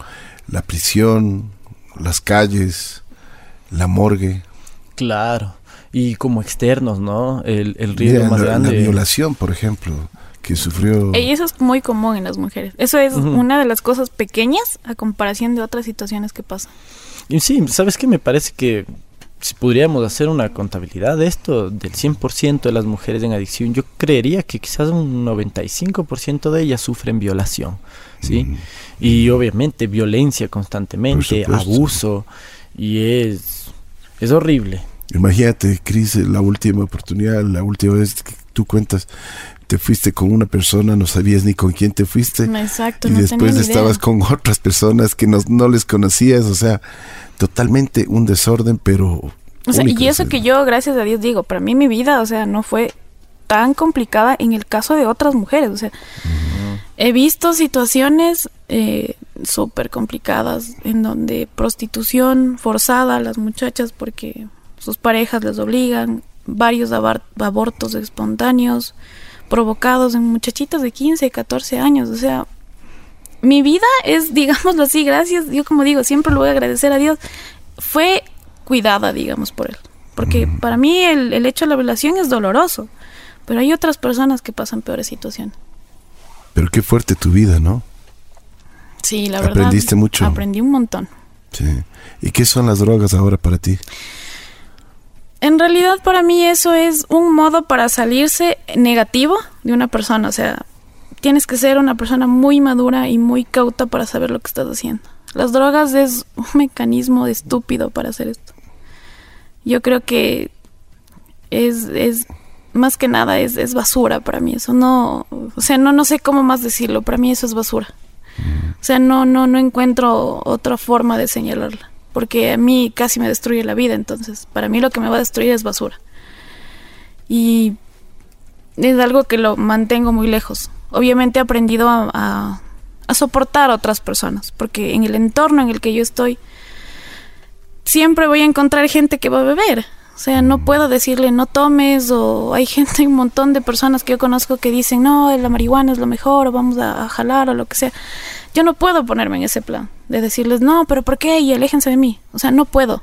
la prisión, las calles, la morgue, Claro. Y como externos, ¿no? El, el riesgo Mira, más la, la grande. violación, por ejemplo, que sufrió. Y eso es muy común en las mujeres. Eso es Ujú. una de las cosas pequeñas a comparación de otras situaciones que pasan. Y sí, ¿sabes qué? Me parece que si podríamos hacer una contabilidad de esto, del 100% de las mujeres en adicción, yo creería que quizás un 95% de ellas sufren violación, ¿sí? Mm. Y obviamente violencia constantemente, abuso, y es, es horrible. Imagínate, Cris, la última oportunidad, la última vez que tú cuentas, te fuiste con una persona, no sabías ni con quién te fuiste. Exacto. y no después tenía ni idea. estabas con otras personas que no, no les conocías, o sea, totalmente un desorden, pero... O sea, único y eso que yo, gracias a Dios, digo, para mí mi vida, o sea, no fue tan complicada en el caso de otras mujeres. O sea, he visto situaciones eh, súper complicadas en donde prostitución forzada a las muchachas porque sus parejas les obligan, varios abortos espontáneos provocados en muchachitas de 15, 14 años. O sea, mi vida es, digámoslo así, gracias, yo como digo, siempre lo voy a agradecer a Dios, fue cuidada, digamos, por Él. Porque para mí el, el hecho de la violación es doloroso, pero hay otras personas que pasan peores situaciones. Pero qué fuerte tu vida, ¿no? Sí, la verdad. Aprendiste mucho. Aprendí un montón. Sí. ¿Y qué son las drogas ahora para ti? En realidad para mí eso es un modo para salirse negativo de una persona. O sea, tienes que ser una persona muy madura y muy cauta para saber lo que estás haciendo. Las drogas es un mecanismo estúpido para hacer esto. Yo creo que es, es más que nada es, es basura para mí. Eso no, o sea, no, no sé cómo más decirlo. Para mí eso es basura. O sea, no, no, no encuentro otra forma de señalarla. Porque a mí casi me destruye la vida. Entonces, para mí lo que me va a destruir es basura. Y es algo que lo mantengo muy lejos. Obviamente he aprendido a, soportar a otras personas. Porque en el entorno en el que yo estoy, siempre voy a encontrar gente que va a beber. O sea, no puedo decirle no tomes o hay gente, un montón de personas que yo conozco que dicen no, la marihuana es lo mejor o vamos a, jalar o lo que sea. Yo no puedo ponerme en ese plan de decirles no, pero ¿por qué? Y aléjense de mí. O sea, no puedo.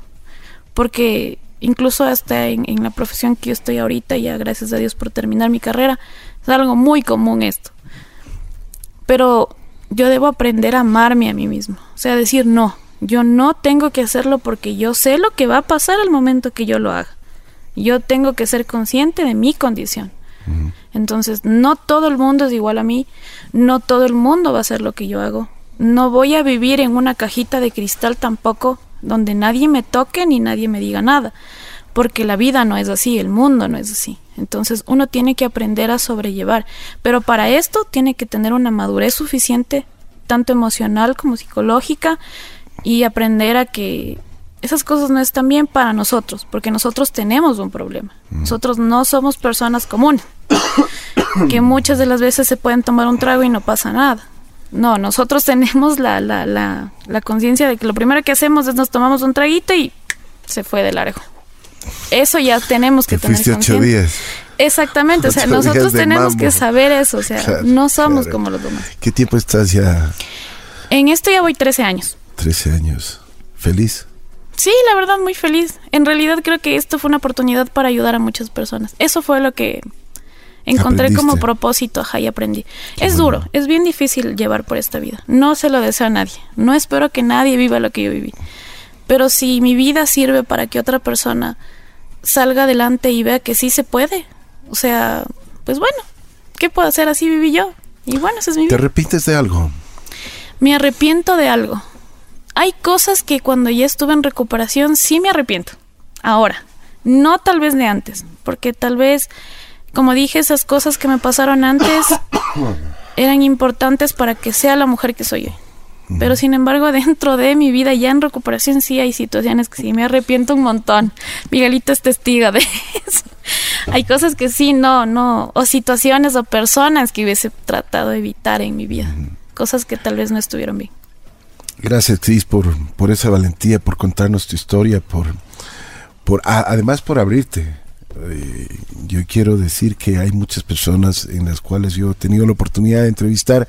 Porque incluso hasta en, en la profesión que yo estoy ahorita, ya gracias a Dios por terminar mi carrera, es algo muy común esto. Pero yo debo aprender a amarme a mí mismo. O sea, decir no, yo no tengo que hacerlo porque yo sé lo que va a pasar al momento que yo lo haga. Yo tengo que ser consciente de mi condición. Entonces, no todo el mundo es igual a mí, no todo el mundo va a hacer lo que yo hago. No voy a vivir en una cajita de cristal tampoco, donde nadie me toque ni nadie me diga nada, porque la vida no es así, el mundo no es así. Entonces, uno tiene que aprender a sobrellevar, pero para esto tiene que tener una madurez suficiente, tanto emocional como psicológica, y aprender a que esas cosas no están bien para nosotros, porque nosotros tenemos un problema. Nosotros no somos personas comunes, que muchas de las veces se pueden tomar un trago y no pasa nada. No, nosotros tenemos la, la, la, la conciencia de que lo primero que hacemos es nos tomamos un traguito y se fue de largo. Eso ya tenemos que Te tener ocho días. Exactamente, o sea, nosotros tenemos mambo. que saber eso, o sea, Claro, no somos claro. como los demás. ¿Qué tiempo estás ya? En esto ya voy 13 años. 13 años. ¿Feliz? Sí, la verdad, muy feliz. En realidad creo que esto fue una oportunidad para ayudar a muchas personas. Eso fue lo que encontré Aprendiste. como propósito, ajá, y aprendí. es bueno. duro, es bien difícil llevar por esta vida. No se lo deseo a nadie. No espero que nadie viva lo que yo viví. Pero si mi vida sirve para que otra persona salga adelante y vea que sí se puede, o sea, pues bueno, ¿qué puedo hacer? Así viví yo. Y bueno, esa es mi ¿Te vida. arrepientes de algo? Me arrepiento de algo. Hay cosas que cuando ya estuve en recuperación sí me arrepiento. Ahora, no tal vez de antes, porque tal vez, como dije, esas cosas que me pasaron antes eran importantes para que sea la mujer que soy hoy. Pero sin embargo, dentro de mi vida, ya en recuperación, sí hay situaciones que sí me arrepiento un montón. Miguelito es testigo de eso. Hay cosas que sí, no, no, o situaciones o personas que hubiese tratado de evitar en mi vida. Cosas que tal vez no estuvieron bien. Gracias, Cris, por, por esa valentía, por contarnos tu historia, por, por a- además por abrirte. Eh, yo quiero decir que hay muchas personas en las cuales yo he tenido la oportunidad de entrevistar,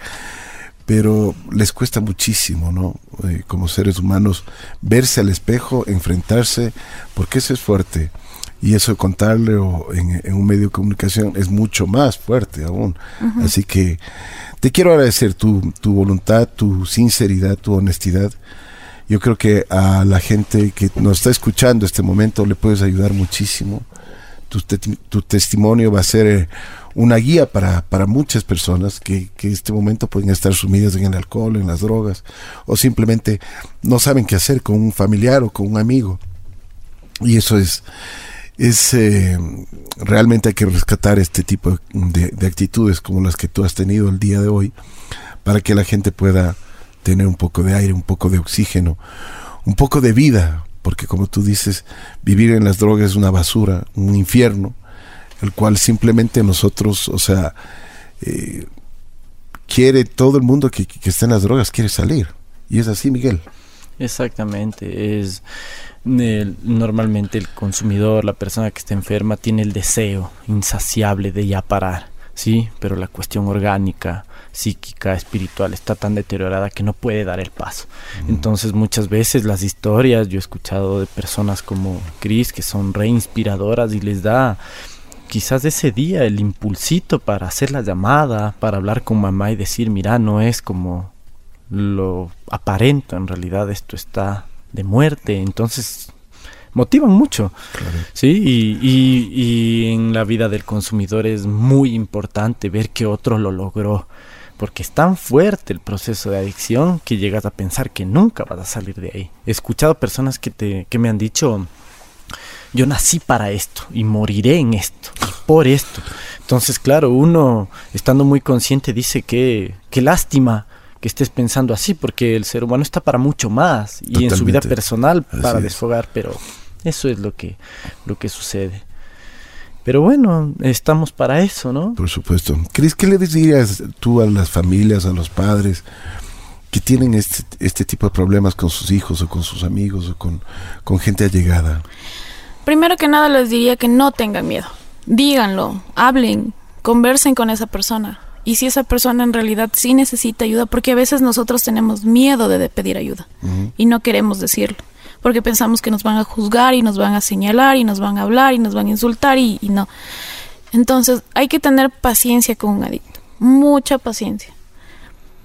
pero les cuesta muchísimo, ¿no? Eh, como seres humanos, verse al espejo, enfrentarse, porque eso es fuerte. Y eso contarle o en, en un medio de comunicación es mucho más fuerte aún. Así que te quiero agradecer tu, tu voluntad, tu sinceridad, tu honestidad. Yo creo que a la gente que nos está escuchando este momento le puedes ayudar muchísimo. Tu, te- tu testimonio va a ser eh, una guía para, para muchas personas que, que en este momento pueden estar sumidas en el alcohol, en las drogas, o simplemente no saben qué hacer con un familiar o con un amigo. Y eso es, es eh, realmente hay que rescatar este tipo de actitudes como las que tú has tenido el día de hoy para que la gente pueda tener un poco de aire, un poco de oxígeno, un poco de vida, porque como tú dices, vivir en las drogas es una basura, un infierno, el cual simplemente nosotros, o sea, eh, quiere todo el mundo que, que está en las drogas, quiere salir. Y es así, Miguel. Exactamente, es normalmente el consumidor, la persona que está enferma, tiene el deseo insaciable de ya parar, sí, pero la cuestión orgánica, psíquica, espiritual está tan deteriorada que no puede dar el paso. Entonces muchas veces las historias, yo he escuchado de personas como Chris que son re inspiradoras y les da quizás ese día el impulsito para hacer la llamada, para hablar con mamá y decir, mira, no es como lo aparento, en realidad esto está de muerte, entonces motivan mucho, ¿sí? Y, y, y, en la vida del consumidor es muy importante ver que otro lo logró, porque es tan fuerte el proceso de adicción que llegas a pensar que nunca vas a salir de ahí. He escuchado personas que, te, que me han dicho, yo nací para esto y moriré en esto y por esto. Entonces, claro, uno estando muy consciente dice que qué lástima que estés pensando así, porque el ser humano está para mucho más y Totalmente. en su vida personal Así para es. desfogar, pero eso es lo que lo que sucede. Pero bueno, estamos para eso, ¿no? Por supuesto. Cris, ¿qué le dirías tú a las familias, a los padres que tienen este, este tipo de problemas con sus hijos o con sus amigos o con, con gente allegada? Primero que nada les diría que no tengan miedo. Díganlo, hablen, conversen con esa persona. Y si esa persona en realidad sí necesita ayuda, porque a veces nosotros tenemos miedo de, pedir ayuda y no queremos decirlo, porque pensamos que nos van a juzgar y nos van a señalar y nos van a hablar y nos van a insultar y, no. Entonces hay que tener paciencia con un adicto, mucha paciencia.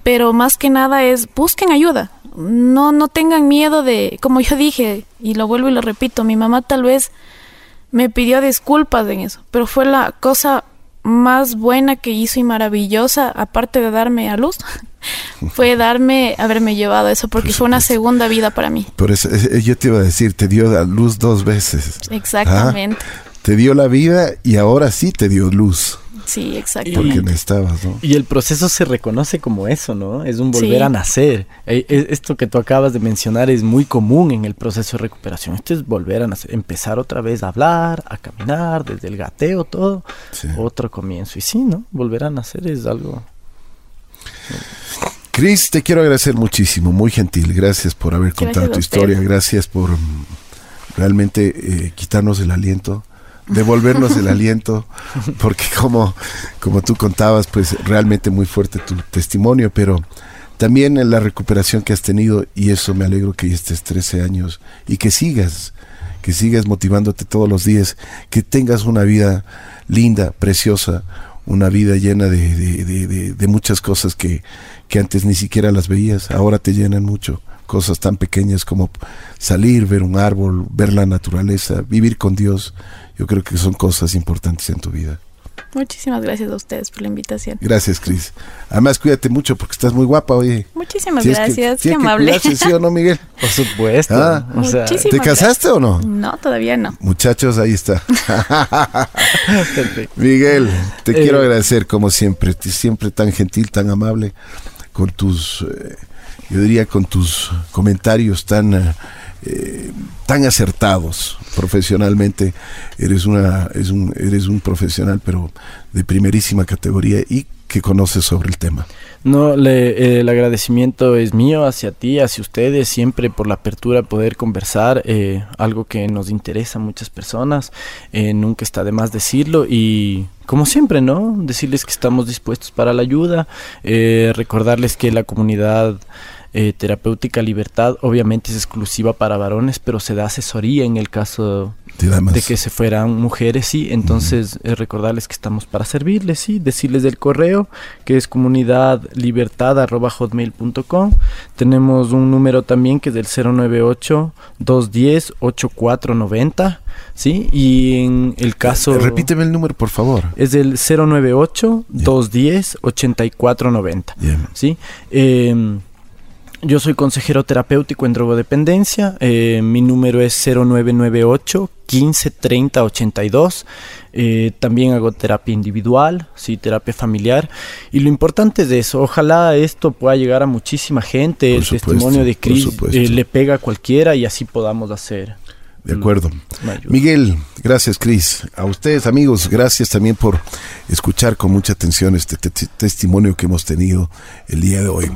Pero más que nada es busquen ayuda. No, no tengan miedo de, como yo dije, y lo vuelvo y lo repito, mi mamá tal vez me pidió disculpas en eso, pero fue la cosa más buena que hizo y maravillosa, aparte de darme a luz, fue darme, haberme llevado eso, porque Por fue una segunda vida para mí. Por eso eh, yo te iba a decir, te dio a luz dos veces. Exactamente. Te dio la vida y ahora sí te dio luz, Sí, exacto. porque necesitabas, ¿no? Y el proceso se reconoce como eso, ¿no? Es un volver Sí. a nacer. Eh, eh, Esto que tú acabas de mencionar es muy común en el proceso de recuperación. Esto es volver a nacer, empezar otra vez a hablar, a caminar, desde el gateo, todo. Sí. Otro comienzo. Y sí, ¿no? Volver a nacer es algo... Cris, te quiero agradecer muchísimo, muy gentil. Gracias por haber contado tu historia. Gracias por mm, realmente eh, quitarnos el aliento, devolvernos el aliento, porque como, como tú contabas, pues realmente muy fuerte tu testimonio, pero también en la recuperación que has tenido, y eso me alegro que estés 13 años y que sigas, que sigas motivándote todos los días, que tengas una vida linda, preciosa, una vida llena de, de- de- de- de muchas cosas que, que antes ni siquiera las veías, ahora te llenan mucho. Cosas tan pequeñas como salir, ver un árbol, ver la naturaleza, vivir con Dios. Yo creo que son cosas importantes en tu vida. Muchísimas gracias a ustedes por la invitación. Gracias, Cris. Además, cuídate mucho porque estás muy guapa, oye. Muchísimas que- gracias, qué que amable. cuidarse, ¿sí o no, Miguel? Por supuesto. Ah. o sea, Muchísimas ¿Te casaste o no? No, todavía no. Muchachos, ahí está. Miguel, te Eh, quiero agradecer como siempre, siempre tan gentil, tan amable, con tus, eh, yo diría, con tus comentarios tan, eh, tan acertados profesionalmente. Eres una, es un, eres un profesional, pero de primerísima categoría y que conoces sobre el tema. No, le- eh, el agradecimiento es mío hacia ti, hacia ustedes, siempre por la apertura poder conversar, eh, algo que nos interesa a muchas personas, eh, nunca está de más decirlo y como siempre, ¿no? Decirles que estamos dispuestos para la ayuda, eh, recordarles que la comunidad eh, terapéutica Libertad obviamente es exclusiva para varones, pero se da asesoría en el caso de que se fueran mujeres, sí. Entonces, eh, recordarles que estamos para servirles, sí. Decirles del correo, que es comunidadlibertad.hotmail.com. Tenemos un número también que es del 098-210-8490, sí. Y en el caso... Eh, Repíteme el número, por favor. Es del 098-210-8490. Bien. ¿sí? Eh, yo soy consejero terapéutico en drogodependencia. eh, mi número es 0998 15 30 82. Eh, también hago terapia individual, sí, terapia familiar. Y lo importante es eso. Ojalá esto pueda llegar a muchísima gente. Por El supuesto, testimonio de supuesto. eh, le pega a cualquiera y así podamos hacer. De acuerdo. ayuda. Miguel, gracias Cris. A ustedes amigos, gracias también por escuchar con mucha atención este te- te- testimonio que hemos tenido el día de hoy.